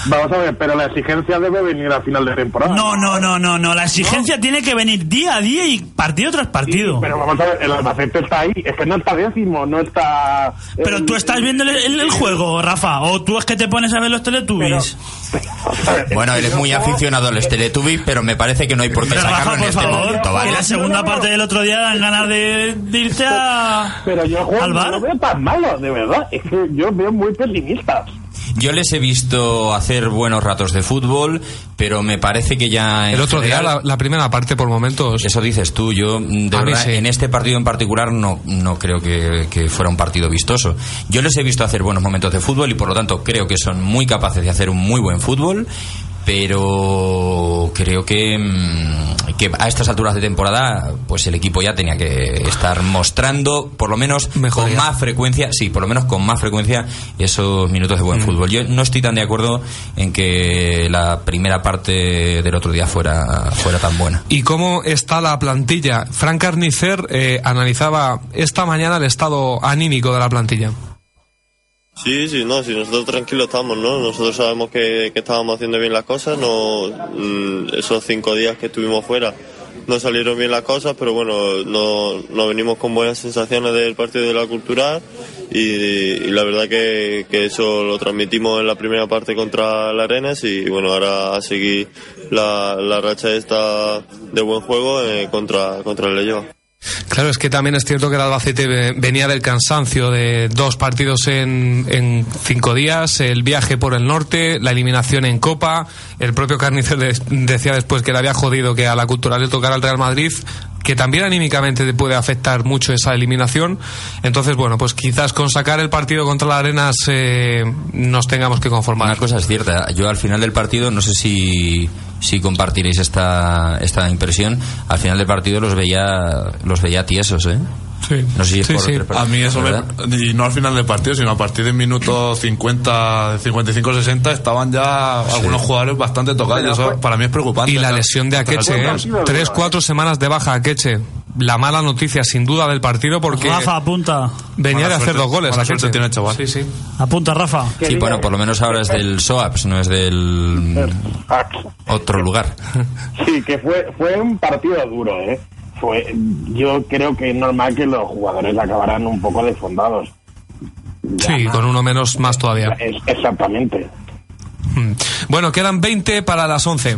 Vamos a ver, pero la exigencia debe venir a final de temporada. No, no, no, no, no. La exigencia tiene que venir día a día y partido tras partido. Pero vamos a ver, el Albacete está ahí, es que no está décimo, no está... Pero tú estás viendo el, el- el juego, Rafa, o tú es que te pones a ver los Teletubbies. Bueno, él es muy aficionado a los Teletubbies, pero me parece que no hay por qué Pero sacarlo Rafa, en por este favor, momento, ¿vale? la segunda parte del otro día dan ganas de, de irte a, Pero yo juego al no lo veo tan malo, de verdad. Es que yo veo muy pesimistas. Yo les he visto hacer buenos ratos de fútbol, pero me parece que ya El otro día, la, la primera parte por momentos. Eso dices tú, yo de verdad, sí. en este partido en particular no, no creo que, que fuera un partido vistoso. Yo les he visto hacer buenos momentos de fútbol y por lo tanto creo que son muy capaces de hacer un muy buen fútbol, pero creo que, mm, que a estas alturas de temporada pues el equipo ya tenía que estar mostrando por lo menos Mejoría. con más frecuencia, sí, por lo menos con más frecuencia esos minutos de buen Mm. fútbol. Yo no estoy tan de acuerdo en que la primera parte del otro día fuera, fuera tan buena. ¿Y cómo está la plantilla? Frank Carnicer eh, analizaba esta mañana el estado anímico de la plantilla. Sí, sí, no, si nosotros tranquilos estamos, ¿no? Nosotros sabemos que, que estábamos haciendo bien las cosas, no, mm, esos cinco días que estuvimos fuera no salieron bien las cosas, pero bueno, no, nos venimos con buenas sensaciones del partido de la cultural y, y la verdad que, que eso lo transmitimos en la primera parte contra la Arenas y bueno, ahora a seguir la, la racha esta de buen juego eh, contra, contra el Leyoa. Claro, es que también es cierto que el Albacete ve- venía del cansancio de dos partidos en, cinco días, el viaje por el norte, la eliminación en Copa, el propio Carnicer de- decía después que le había jodido que a la cultural le tocara al Real Madrid, que también anímicamente te puede afectar mucho esa eliminación. Entonces, bueno, pues quizás con sacar el partido contra la Arenas eh, nos tengamos que conformar. Una cosa es cierta, yo al final del partido, no sé si, si compartiréis esta, esta impresión, al final del partido los veía, los veía tiesos, ¿eh? Sí. No sé si es Sí, por sí. interpretación, A mí eso y no al final del partido, sino a partir del minuto 50, 55, 60 estaban ya algunos jugadores bastante tocados. eso para mí es preocupante. Y la lesión de Akeche, ¿eh? tres, cuatro semanas de baja Akeche. La mala noticia, sin duda, del partido porque Rafa, apunta. venía Mala de hacer suerte- dos goles. mala suerte Akeche. tiene el chaval. Sí, sí. Apunta, Rafa. Sí, bueno, por lo menos ahora es del SOAPS, no es del otro lugar. Sí, que fue, fue un partido duro, ¿eh? Fue, yo creo que es normal que los jugadores acabaran un poco desfondados. Sí, con uno menos más todavía. Es- exactamente. Mm. Bueno, quedan 20 para las 11.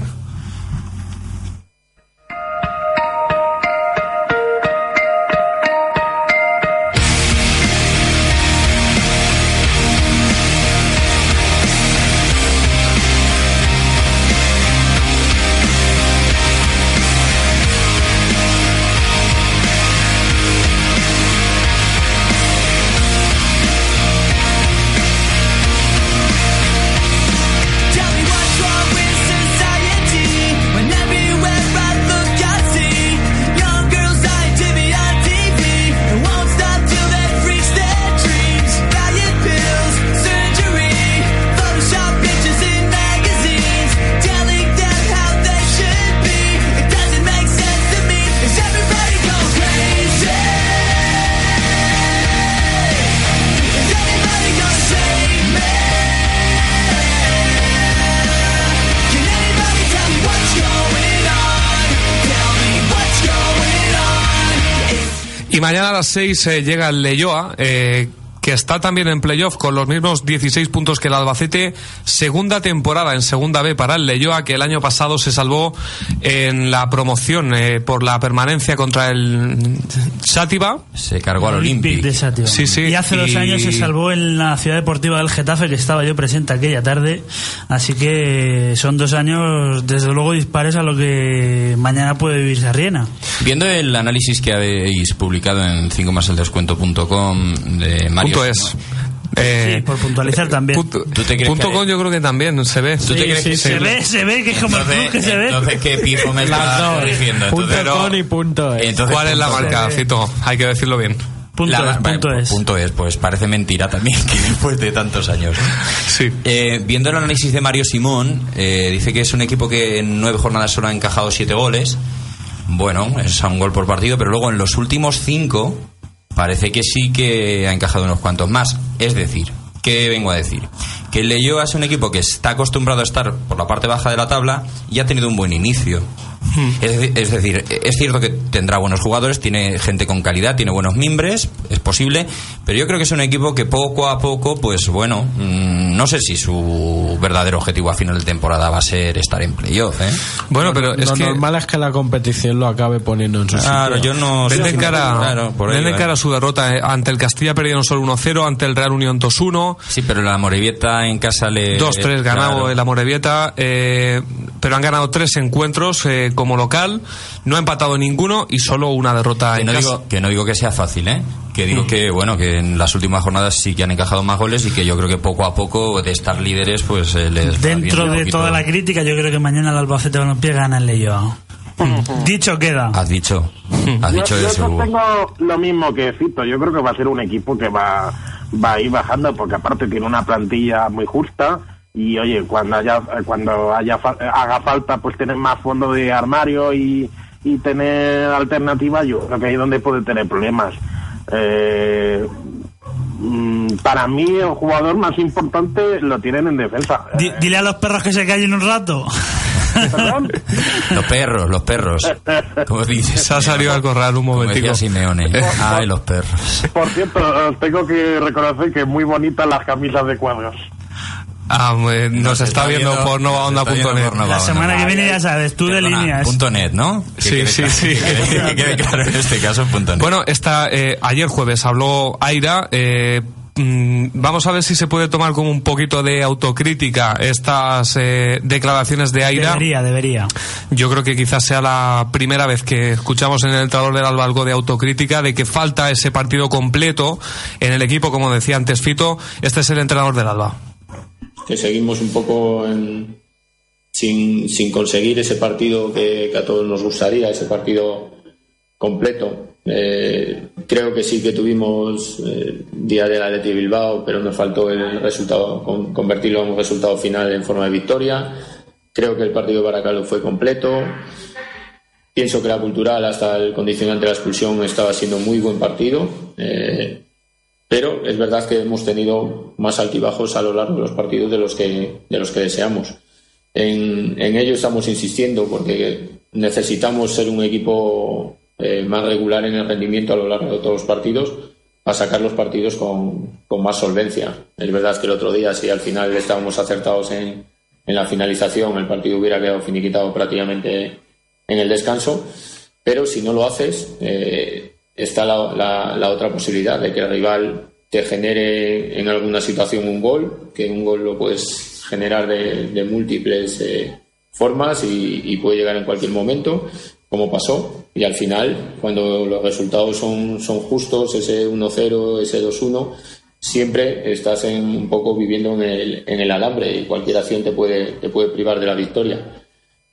Mañana a las 6 eh, llega el Leyoa, eh, que está también en playoff con los mismos 16 puntos que el Albacete. Segunda temporada en Segunda B para el Leyoa, que el año pasado se salvó en la promoción eh, por la permanencia contra el Sátiva. Se cargó al Olympic de Sátiva. Sí, sí. Y hace dos años se salvó en la ciudad deportiva del Getafe, que estaba yo presente aquella tarde. Así que son dos años, desde luego, dispares a lo que mañana puede vivir Sarriena. Viendo el análisis que habéis publicado en 5 más el descuento.com de Mario Punto es. Eh, Sí, por puntualizar también. punto, ¿Tú te crees punto que- com yo creo que también se ve. ¿Tú te crees que se ve, se ve que es como el club que se ve. entonces ¿qué pifo me está dos. corrigiendo? Punto Entonces, com y punto es. entonces, ¿Cuál es la marca, Cito? Hay que decirlo bien. Punto La- es, vale, punto es. punto es, pues parece mentira también que después de tantos años. Sí. Eh, viendo el análisis de Mario Simón, eh, dice que es un equipo que en nueve jornadas solo ha encajado siete goles. Bueno, es a un gol por partido, pero luego en los últimos cinco parece que sí que ha encajado unos cuantos más. Es decir, ¿qué vengo a decir? Que el Leyoa es un equipo que está acostumbrado a estar por la parte baja de la tabla y ha tenido un buen inicio. Es, de- es decir, es cierto que tendrá buenos jugadores, tiene gente con calidad, tiene buenos mimbres, es posible, pero yo creo que es un equipo que poco a poco, pues bueno, mm, no sé si su verdadero objetivo a final de temporada va a ser estar en playoff, ¿eh? Bueno, pero es lo que normal es que la competición lo acabe poniendo en su Claro, sitio. yo no... Ven sí, de sí, cara, claro, cara su derrota. eh. Ante el Castilla perdieron solo 1-0, ante el Real Unión 2-1. Sí, pero la Morevieta en casa le... 2-3 ganado claro. el Amorebieta, eh, pero han ganado tres encuentros eh, como local, no ha empatado ninguno y solo una derrota Que en no, casa. digo, que no digo que sea fácil, ¿eh? Que digo Mm. que, bueno, que en las últimas jornadas sí que han encajado más goles y que yo creo que poco a poco de estar líderes, pues eh, les Dentro de poquito- toda la crítica, yo creo que mañana el Albacete Balompié gana el Leyoa. Dicho queda. Has dicho, has Yo, dicho yo eso. Tengo lo mismo que Cito. Yo creo que va a ser un equipo que va, va a ir bajando porque aparte tiene una plantilla muy justa y oye, cuando haya cuando haya fa- haga falta pues tener más fondo de armario y, y tener alternativa, yo creo que ahí es donde puede tener problemas. Eh, mm, para mí el jugador más importante lo tienen en defensa. Di- dile a los perros que se callen un rato. Los perros, los perros. Como dices. Se ha salido al corral un momentico. Simeone. Ay, los perros. Por cierto, os tengo que reconocer que muy bonitas las camisas de cuadros. Ah, eh, nos, está, viendo, por novaonda.net. La semana que viene ya sabes, tú de líneas. Punto .net, ¿no? Sí, sí, claro- sí. Que quede claro en este caso punto .net. Bueno, esta, eh, ayer jueves habló Aira. eh, mm, vamos a ver si se puede tomar como un poquito de autocrítica estas eh, declaraciones de Aira. Debería, debería. Yo creo que quizás sea la primera vez que escuchamos en el entrador del Alba algo de autocrítica, de que falta ese partido completo en el equipo, como decía antes Fito. Este es el entrenador del Alba. Que seguimos un poco en- sin, sin conseguir ese partido que, a todos nos gustaría, ese partido completo. Eh, creo que sí que tuvimos eh, día del Atleti Bilbao, pero nos faltó el resultado, con- convertirlo en un resultado final en forma de victoria. Creo que el partido de Baracaldo fue completo. Pienso que la cultural, hasta el condicionante de la expulsión, estaba siendo muy buen partido. Eh, pero es verdad que hemos tenido más altibajos a lo largo de los partidos de los que, de los que deseamos. En, en ello estamos insistiendo porque necesitamos ser un equipo eh, más regular en el rendimiento a lo largo de todos los partidos para sacar los partidos con, con más solvencia. Es verdad que el otro día, si al final estábamos acertados en, en la finalización, el partido hubiera quedado finiquitado prácticamente en el descanso, pero si no lo haces, eh, está la, la- la otra posibilidad de que el rival te genere en alguna situación un gol, que un gol lo puedes generar de, múltiples eh, formas y, puede llegar en cualquier momento, como pasó. Y al final, cuando los resultados son, son justos, ese 1-0, ese 2-1, siempre estás en, un poco viviendo en el, en el alambre y cualquier acción puede, te puede privar de la victoria.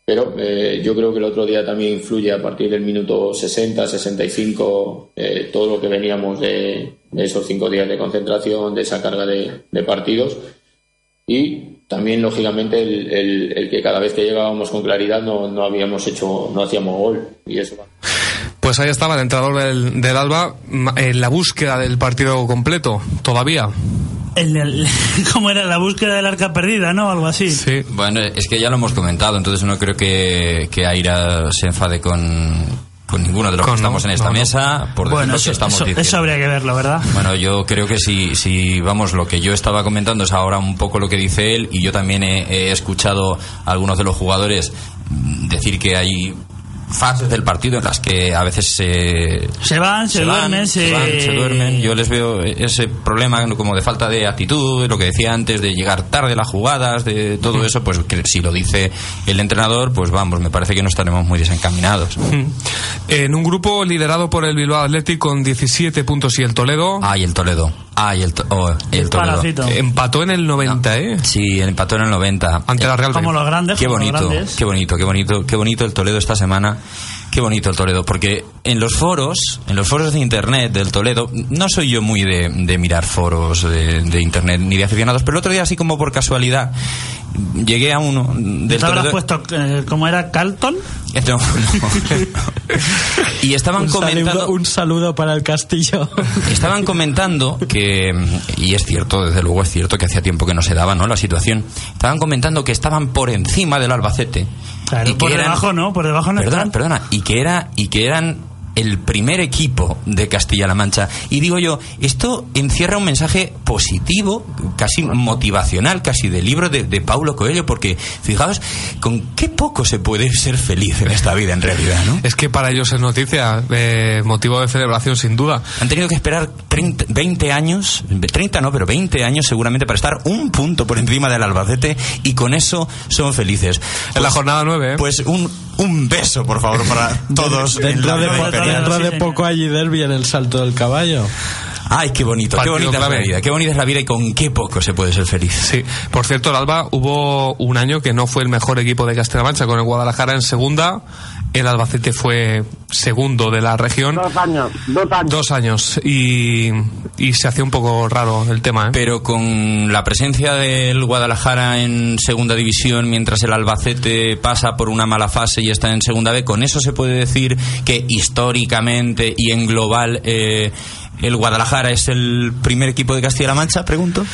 Pero eh, yo creo que el otro día también influye a partir del minuto 60, 65, eh, todo lo que veníamos de, de esos cinco días de concentración, de esa carga de, partidos. Y también, lógicamente, el, el- el que cada vez que llegábamos con claridad no, no habíamos hecho, no hacíamos gol. Y eso Pues ahí estaba el entrenador del, del Alba en la búsqueda del partido completo, todavía. El, el- ¿Cómo era? La búsqueda del arca perdida, ¿no? Algo así. Sí. Bueno, es que ya lo hemos comentado, entonces no creo que, que Aira se enfade con, con ninguno de los Con- que estamos en esta no, no. mesa por decir Bueno, eso, que estamos eso- diciendo. eso habría que verlo, ¿verdad? Bueno, yo creo que si, si, vamos, lo que yo estaba comentando es ahora un poco lo que dice él y yo también he, he escuchado a algunos de los jugadores decir que hay fases del partido en las que a veces se, Se van, se, van, duermen, se... van, se duermen. Yo les veo ese problema como de falta de actitud, lo que decía antes, de llegar tarde a las jugadas, de todo eso, pues que si lo dice el entrenador, pues vamos, me parece que no estaremos muy desencaminados. Mm. En un grupo liderado por el Bilbao Athletic con 17 puntos y el Toledo. Ay, el Toledo. Ay, el, to- oh, el Toledo. Paracito. Empató en el 90, ¿eh? Sí, empató en el 90. Ante la Real Como los grandes, Qué bonito, grandes. qué bonito, qué bonito, qué bonito el Toledo esta semana. Qué bonito el Toledo, porque en los foros, en los foros de internet del Toledo, no soy yo muy de, de mirar foros de, de internet ni de aficionados, pero el otro día así como por casualidad llegué a uno del ¿Te habrás Toledo. puesto, eh, cómo era, Carlton? No, no. y estaban Un comentando saludo, un saludo para el castillo. Estaban comentando que, y es cierto, desde luego es cierto que hacía tiempo que no se daba, ¿no? La situación. Estaban comentando que estaban por encima del Albacete. Claro, y que por eran- debajo no, por debajo no Perdona, están. perdona, y que era, y que eran el primer equipo de Castilla-La Mancha. Y digo yo, esto encierra un mensaje positivo, casi motivacional, casi del libro de, de Paulo Coelho, porque fijaos con qué poco se puede ser feliz en esta vida en realidad, ¿no? Es que para ellos es noticia, eh, motivo de celebración sin duda. Han tenido que esperar 30, 20 años, 30 no, pero 20 años seguramente para estar un punto por encima del Albacete y con eso son felices. En la jornada 9, ¿eh? Pues un, un beso, por favor, para todos. en la de. Dentro Sí, de poco allí derby en el salto del caballo. Ay, qué bonito, qué bonita es clave. la vida, qué bonita es la vida y con qué poco se puede ser feliz. Sí, por cierto, el Alba hubo un año que no fue el mejor equipo de Castilla-La Mancha con el Guadalajara en segunda, el Albacete fue segundo de la región. Dos años, dos años. Dos años y, y se hacía un poco raro el tema, ¿eh? Pero con la presencia del Guadalajara en segunda división, mientras el Albacete pasa por una mala fase y está en segunda B, con eso se puede decir que históricamente y en global eh, el Guadalajara es el primer equipo de Castilla-La Mancha, pregunto.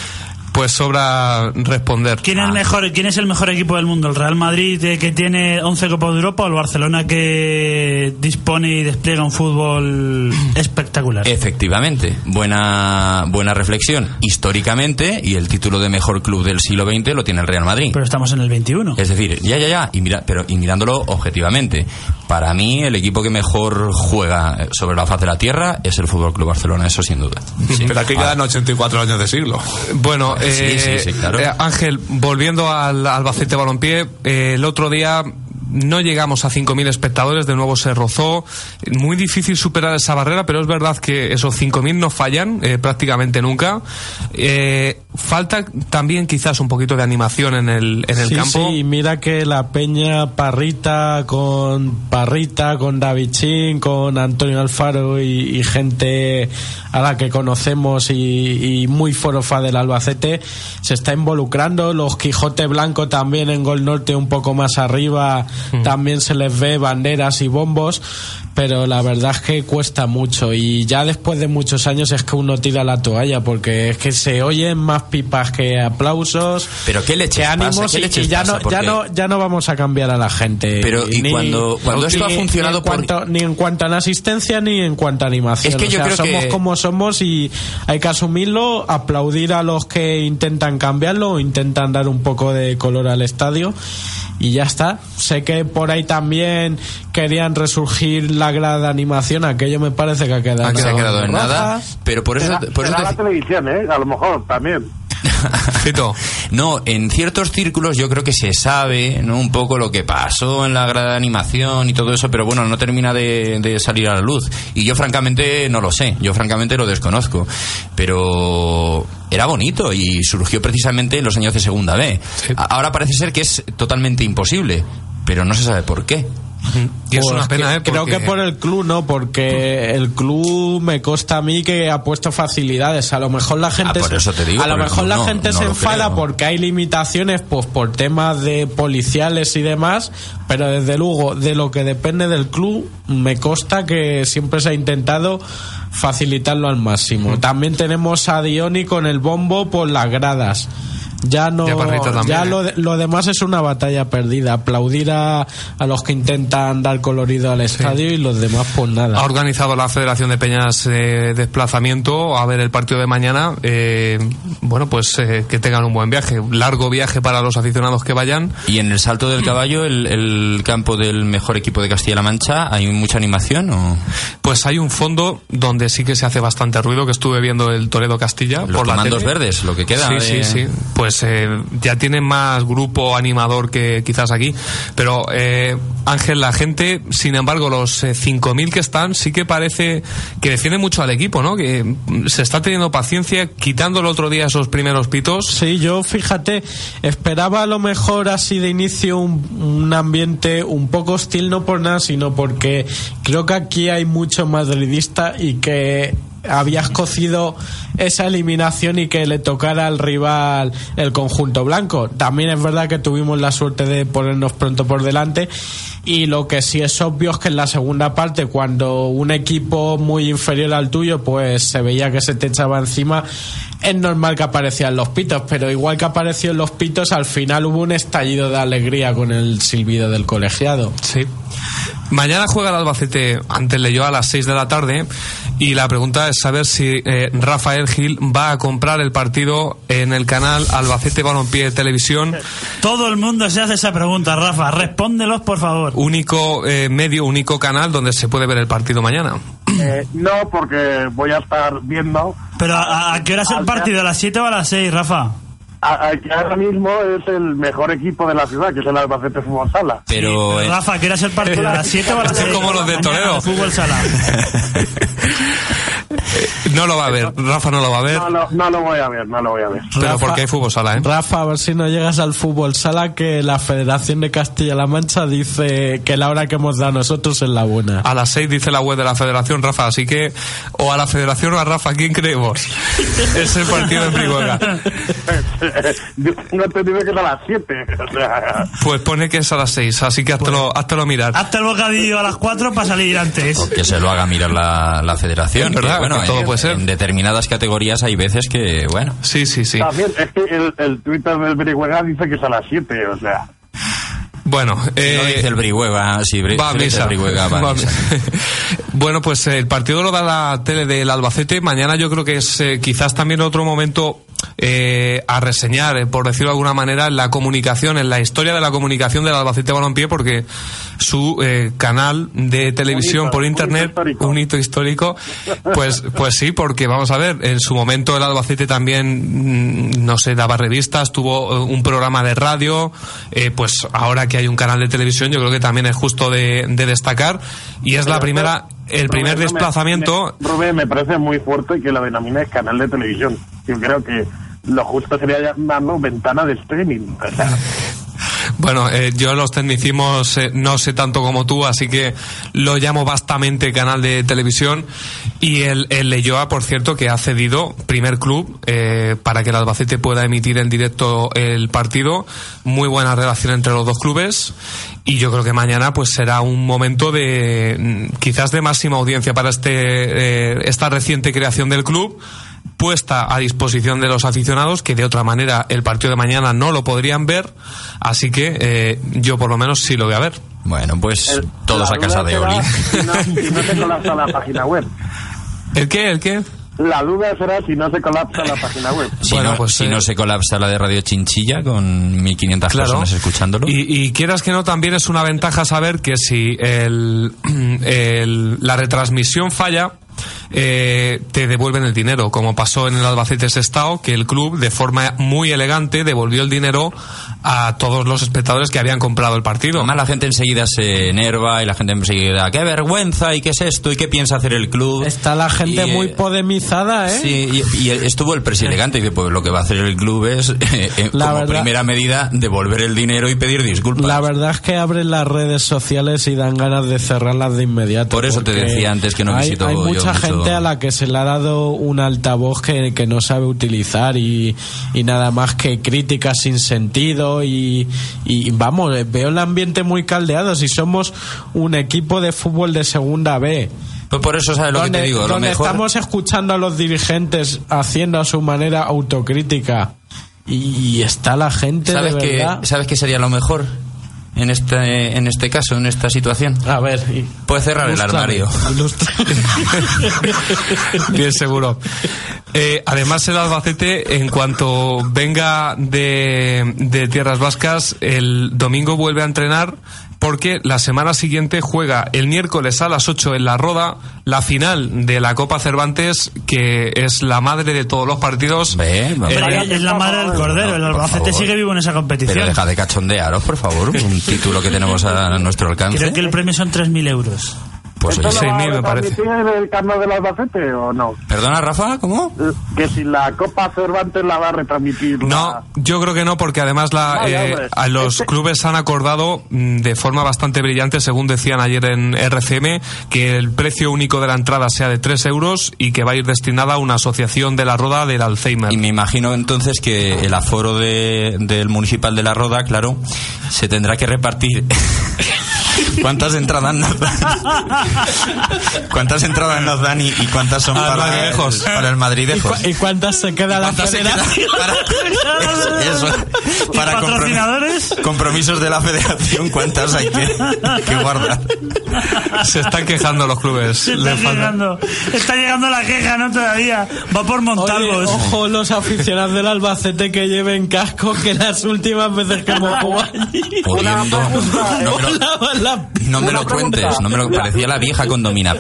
Pues sobra responder. ¿Quién es, el mejor, ¿Quién es el mejor equipo del mundo? ¿El Real Madrid eh, que tiene 11 Copas de Europa o el Barcelona que dispone y despliega un fútbol espectacular? Efectivamente, buena, buena reflexión. Históricamente, y el título de mejor club del siglo XX lo tiene el Real Madrid. Pero estamos en el 21. Es decir, ya, ya, ya, y mira, pero y mirándolo objetivamente, para mí el equipo que mejor juega sobre la faz de la tierra es el Fútbol Club Barcelona, eso sin duda. Sí. Pero aquí quedan 84 años de siglo. Bueno, Sí, eh, sí, sí, claro. eh, Ángel, volviendo al Albacete Balompié, el otro día no llegamos a 5.000 espectadores, de nuevo se rozó. Muy difícil superar esa barrera, pero es verdad que esos 5.000 no fallan eh, prácticamente nunca. Eh, falta también quizás un poquito de animación en el, en el sí, campo. Sí, mira que la Peña Parrita con Parrita, con David Chin, con Antonio Alfaro y, y gente a la que conocemos y, y muy forofa del Albacete se está involucrando. Los Quijote Blanco también en Gol Norte un poco más arriba también se les ve banderas y bombos. Pero la verdad es que cuesta mucho y ya después de muchos años es que uno tira la toalla porque es que se oyen más pipas que aplausos. Pero qué pasa, ánimos qué y- ya pasa, no, ya no ya no vamos a cambiar a la gente. Pero, y cuando- cuando esto ha funcionado ni en, por- cuanto, ni en cuanto a la asistencia ni en cuanto a animación Es que O yo sea, creo somos que- como somos y hay que asumirlo aplaudir a los que intentan cambiarlo o intentan dar un poco de color al estadio y ya está sé que por ahí también querían resurgir la grada de animación aquello me parece que ha quedado, Ah, ha quedado en nada, pero por eso, Será, por eso será te- la televisión, ¿eh? A lo mejor también. No, en ciertos círculos yo creo que se sabe ¿no? un poco lo que pasó en la grada de animación y todo eso, pero bueno, no termina de, de salir a la luz. Y yo francamente no lo sé, yo francamente lo desconozco. Pero era bonito y surgió precisamente en los años de Segunda B. Ahora parece ser que es totalmente imposible, pero no se sabe por qué. Y es una pena, ¿eh? Creo Porque- que por el club, ¿no? Porque el club me consta a mí que ha puesto facilidades. A lo mejor la gente. Ah, por se- eso te digo, a lo mejor la no, gente no se enfada creo. porque hay limitaciones, pues por temas de policiales y demás. Pero desde luego, de lo que depende del club, me consta que siempre se ha intentado facilitarlo al máximo. También tenemos a Dioni con el bombo por las gradas. Ya no, ya ¿eh? lo, de- lo demás es una batalla perdida. Aplaudir a, a los que intentan dar colorido al estadio y los demás pues nada. Ha organizado la Federación de Peñas eh, desplazamiento a ver el partido de mañana. Eh, bueno, pues eh, que tengan un buen viaje. Largo viaje para los aficionados que vayan. Y en el salto del caballo, el, el campo del mejor equipo de Castilla-La Mancha, ¿hay mucha animación o...? Pues hay un fondo donde sí que se hace bastante ruido, que estuve viendo el Toledo Castilla. Los por la tele. verdes, lo que queda Sí, de- sí, sí. Pues eh, ya tiene más grupo animador que quizás aquí. Pero eh, Ángel, la gente, sin embargo, los eh, 5.000 que están, sí que parece que defiende mucho al equipo, ¿no? Que mm, se está teniendo paciencia, quitando el otro día esos primeros pitos. Sí, yo fíjate, esperaba a lo mejor así de inicio un, un ambiente un poco hostil, no por nada, sino porque creo que aquí hay mucho madridista y que habías cocido esa eliminación y que le tocara al rival el conjunto blanco. También es verdad que tuvimos la suerte de ponernos pronto por delante y lo que sí es obvio es que en la segunda parte cuando un equipo muy inferior al tuyo pues se veía que se te echaba encima es normal que aparecían los pitos pero igual que aparecieron los pitos al final hubo un estallido de alegría con el silbido del colegiado Sí. Mañana juega el Albacete ante el Leyoa a las 6 de la tarde y la pregunta es saber si eh, Rafael Gil va a comprar el partido en el canal Albacete Balompié Televisión. Todo el mundo se hace esa pregunta, Rafa. Respóndelos, por favor. Único eh, medio, único canal donde se puede ver el partido mañana. Eh, no, porque voy a estar viendo. Pero ¿a, a qué hora es el partido? ¿A las 7 o a las 6, Rafa? Que ahora mismo es el mejor equipo de la ciudad, que es el Albacete Fútbol Sala. Pero... eh, Rafa, ¿a qué hora es el partido? ¿A las 7 o a las 6? Como los de Toledo. Fútbol sala. No lo va a ver, Rafa no lo va a ver, No, no, no lo voy a ver, no lo voy a ver. pero Rafa- porque hay fútbol sala, ¿eh? Rafa, a ver si no llegas al fútbol sala que la Federación de Castilla-La Mancha dice que la hora que hemos dado nosotros es la buena. A las 6 dice la web de la Federación, Rafa, así que o a la Federación o a Rafa, ¿quién creemos? es el partido en Brihuega. Yo tengo entendido que es a las 7. O sea, Pues pone que es a las 6, así que háztelo, háztelo mirar. Hazte el bocadillo a las 4 para salir antes. Que se lo haga mirar la, la federación. Verdad, que, bueno, bueno, todo en, puede ser. en determinadas categorías hay veces que, bueno. Sí, sí, sí. También, es que el, el Twitter del Brihuega dice que es a las 7, o sea. Bueno, Si no eh, dice el Brihuega, si Bri- va a si dice misa. el Brihuega, va a Va a misa. misa. bueno, pues eh, el partido lo da la tele del Albacete. Mañana yo creo que es eh, quizás también otro momento eh, a reseñar, eh, por decirlo de alguna manera, en la comunicación, en la historia de la comunicación del Albacete Balompié, porque su eh, canal de televisión hito, por un hito internet, un hito histórico, pues, pues sí, porque vamos a ver, en su momento el Albacete también, mm, no sé, daba revistas, tuvo eh, un programa de radio, eh, pues ahora que hay un canal de televisión, yo creo que también es justo de, de destacar, y es la primera, el primer Rubén, no me- desplazamiento. me- Rubén, me parece muy fuerte que la denomines canal de televisión. Yo creo que lo justo sería llamarlo ventana de streaming. O sea, Bueno, eh, yo los tecnicismos eh, no sé tanto como tú, así que lo llamo vastamente canal de televisión. Y el, el Leyoa, por cierto, que ha cedido primer club eh, para que el Albacete pueda emitir en directo el partido. Muy buena relación entre los dos clubes. Y yo creo que mañana pues será un momento de mm, quizás de máxima audiencia para este eh, esta reciente creación del club puesta a disposición de los aficionados que de otra manera el partido de mañana no lo podrían ver así que eh, yo por lo menos sí lo voy a ver Bueno, pues el- todos a casa de Oli. Si no, si no se colapsa la página web. ¿el qué? ¿el qué? La duda será si no se colapsa la página web. Si, Bueno, no, pues, si eh, no se colapsa la de Radio Chinchilla con 1500 Claro. personas escuchándolo. Y, y quieras que no, también es una ventaja saber que si el, el- la retransmisión falla, eh, te devuelven el dinero, como pasó en el Albacete Sestao, que el club, de forma muy elegante, devolvió el dinero a todos los espectadores que habían comprado el partido. Además la gente enseguida se enerva y la gente enseguida, qué vergüenza y qué es esto y qué piensa hacer el club. Está la gente Y, eh, muy podemizada, ¿eh? Sí, y, y estuvo el presidente y dice, pues lo que va a hacer el club es, eh, eh, La como verdad- primera medida, devolver el dinero y pedir disculpas. La verdad es que abren las redes sociales y dan ganas de cerrarlas de inmediato. Por eso te decía antes que no hay, visito Hay yo mucha mucho- gente a la que se le ha dado un altavoz que, que no sabe utilizar y, y nada más que críticas sin sentido y, y vamos, eh, veo el ambiente muy caldeado. Si somos un equipo de fútbol de segunda B. Pues por eso sabes lo que te digo, lo donde mejor... estamos escuchando a los dirigentes haciendo a su manera autocrítica y, está la gente ¿Sabes de verdad. ¿Sabes qué sería lo mejor en este, en este caso, en esta situación? A ver, y- Puedes cerrar el armario. Bien seguro. Eh, además, el Albacete, en cuanto venga de, de Tierras Vascas, el domingo vuelve a entrenar porque la semana siguiente juega el miércoles a las 8 en la Roda la final de la Copa Cervantes, que es la madre de todos los partidos. Ve. Eh, es la madre del cordero. El por Albacete favor. sigue vivo en esa competición. Pero deja de cachondearos, por favor, un título que tenemos a nuestro alcance. Creo que el premio son 3.000 euros. Pues ¿Esto oye, lo va a 6.000 me parece. retransmitir el canal del Albacete o no? ¿Perdona, Rafa? ¿Cómo? Que si la Copa Cervantes la va a retransmitir. No, la- yo creo que no, porque además la, eh, a los Este- clubes han acordado mm, de forma bastante brillante, según decían ayer en RCM, que el precio único de la entrada sea de 3 euros y que va a ir destinada a una asociación de la Roda del Alzheimer. Y me imagino entonces que el aforo de- del municipal de la Roda, claro, se tendrá que repartir. ¿Cuántas entradas nos dan? ¿Cuántas entradas nos dan y, y cuántas son Al para el, Madridejos. para el ¿Y, Madridejos? cu- y cuántas se queda la ¿Cuántas se quedan federación? para, eso, eso, ¿Y para patrocinadores? compromisos de la federación? ¿Cuántas hay que, que guardar? Se están quejando los clubes. Se Le está falta- llegando, está llegando la queja, ¿no? Todavía. Va por Oye, Montalvos. ojo los aficionados del Albacete que lleven casco que las últimas veces que hemos jugado allí. Oliendo. No lo, Volaban la- no me lo pregunta. cuentes, no me lo parecía la vieja condomina.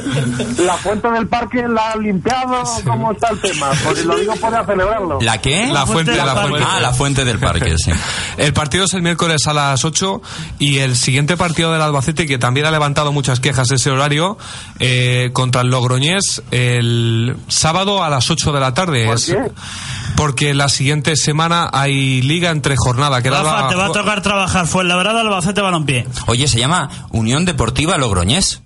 ¿La fuente del parque la ha limpiado? ¿Cómo está el tema? Porque lo digo para celebrarlo. ¿La qué? La fuente, la fuente. Ah, la fuente del parque, sí. El partido es el miércoles a las 8 y el siguiente partido del Albacete, que también ha levantado muchas quejas ese horario, eh, contra el Logroñés, el sábado a las 8 de la tarde. ¿Por Es- qué? Porque la siguiente semana hay liga entre jornada. Que era Rafa, la- te va a tocar trabajar. Fue la verdad Albacete Balompié. Oye, se llama Unión Deportiva Logroñés.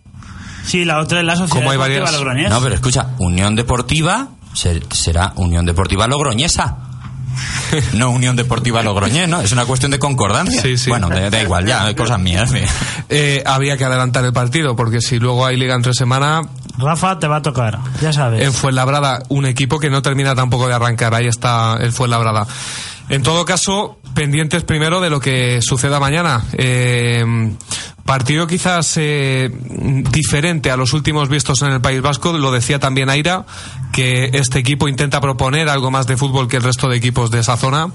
Sí, la otra es la Sociedad Como hay Deportiva varias- Logroñés. No, pero escucha, Unión Deportiva ser- será Unión Deportiva Logroñesa. No Unión Deportiva Logroñés, ¿no? Es una cuestión de concordancia. Sí, sí. Bueno, da, da igual, ya, cosas mías. sí. eh, habría que adelantar el partido, porque si luego hay liga entre semana, Rafa, te va a tocar, ya sabes. En Fuenlabrada, un equipo que no termina tampoco de arrancar. Ahí está el Fuenlabrada. En todo caso, pendientes primero de lo que suceda mañana. Eh, partido quizás eh, diferente a los últimos vistos en el País Vasco. Lo decía también Aira, que este equipo intenta proponer algo más de fútbol que el resto de equipos de esa zona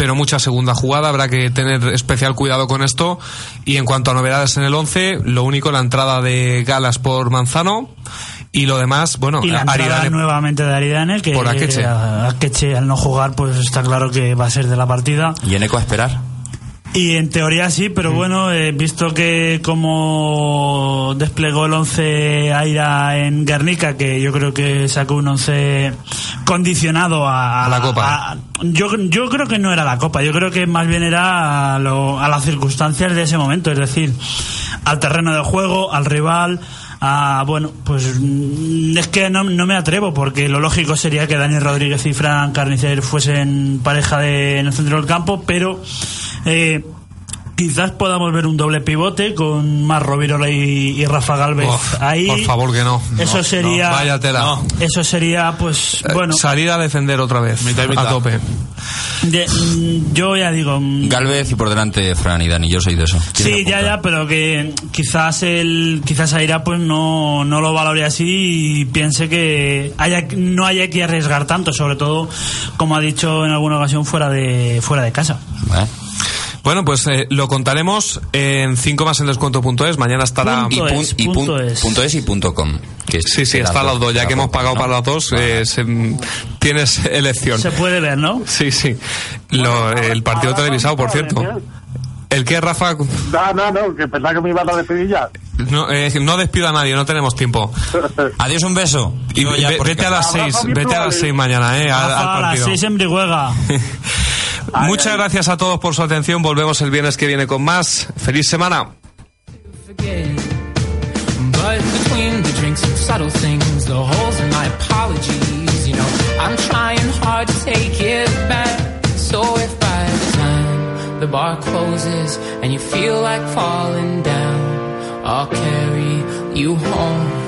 pero mucha segunda jugada, habrá que tener especial cuidado con esto. Y en cuanto a novedades en el 11, lo único, la entrada de Galas por Manzano. Y lo demás, bueno, y la entrada Aridane nuevamente de Aridane, que Por Akeche. Akeche, al no jugar, pues está claro que va a ser de la partida. ¿Y Eneco a esperar? Y en teoría sí, pero bueno, he visto que como desplegó el 11 Aira en Guernica, que yo creo que sacó un 11 condicionado a, A la Copa. a- yo, yo creo que no era la Copa, yo creo que más bien era a, lo- a las circunstancias de ese momento, es decir, al terreno de juego, al rival. A, bueno, pues mm, es que no, no me atrevo porque lo lógico sería que Daniel Rodríguez y Fran Carnicer fuesen pareja de, en el centro del campo, pero eh, quizás podamos ver un doble pivote con más Rovirola y, y Rafa Galvez Uf, ahí. Por favor que no. Eso No, sería. no, vaya tela. Eso sería, pues, Eh, bueno. Salir a defender otra vez. Mitad y mitad. A tope. de- mm, yo ya digo. mm, Galvez y por delante Fran y Dani, yo soy de eso. Sí, ya, ya, pero que quizás el quizás Aira pues no, no lo valore así y piense que haya, no haya que arriesgar tanto, sobre todo, como ha dicho en alguna ocasión, fuera de fuera de casa. ¿Eh? Bueno, pues eh, lo contaremos en 5 más en descuento.es. Mañana estará. Y, Punto pun- es, y pun- punto es. punto es y punto com. que es Sí, sí, está las dos. Ya que las hemos pagado ¿no? para las dos, eh, se- tienes elección. Se puede ver, ¿no? Sí, sí. Lo- el partido televisado, por cierto. ¿El que Rafa? No, no, no, que pensaba que me iban a despedir ya. No, eh, no despido a nadie, no tenemos tiempo. Adiós, un beso. Y Yo ya vete a las Abrazo seis, virtual, vete a las eh. seis mañana, eh, al, al Rafa, a las partido. seis en Brihuega. Muchas gracias a todos por su atención. Volvemos el viernes que viene con más. Feliz semana. The bar closes and you feel like falling down, I'll carry you home